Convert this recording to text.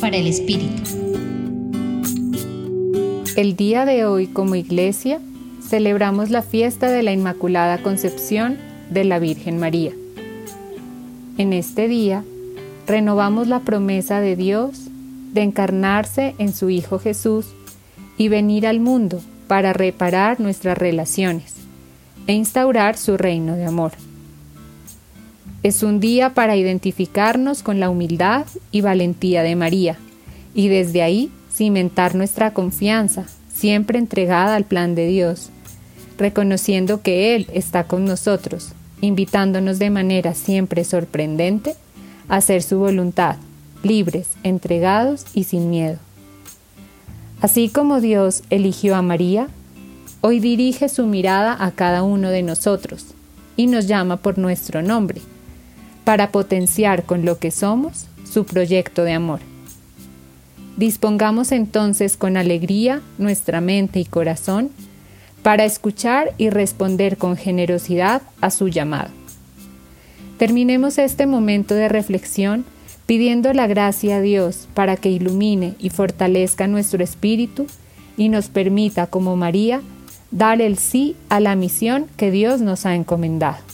Para el Espíritu. El día de hoy como iglesia celebramos la fiesta de la Inmaculada Concepción de la Virgen María. En este día renovamos la promesa de Dios de encarnarse en su Hijo Jesús y venir al mundo para reparar nuestras relaciones e instaurar su reino de amor. Es un día para identificarnos con la humildad y valentía de María y desde ahí cimentar nuestra confianza, siempre entregada al plan de Dios, reconociendo que Él está con nosotros, invitándonos de manera siempre sorprendente a hacer su voluntad, libres, entregados y sin miedo. Así como Dios eligió a María, hoy dirige su mirada a cada uno de nosotros y nos llama por nuestro nombre, para potenciar con lo que somos su proyecto de amor. Dispongamos entonces con alegría nuestra mente y corazón para escuchar y responder con generosidad a su llamado. Terminemos este momento de reflexión pidiendo la gracia a Dios para que ilumine y fortalezca nuestro espíritu y nos permita, como María, dar el sí a la misión que Dios nos ha encomendado.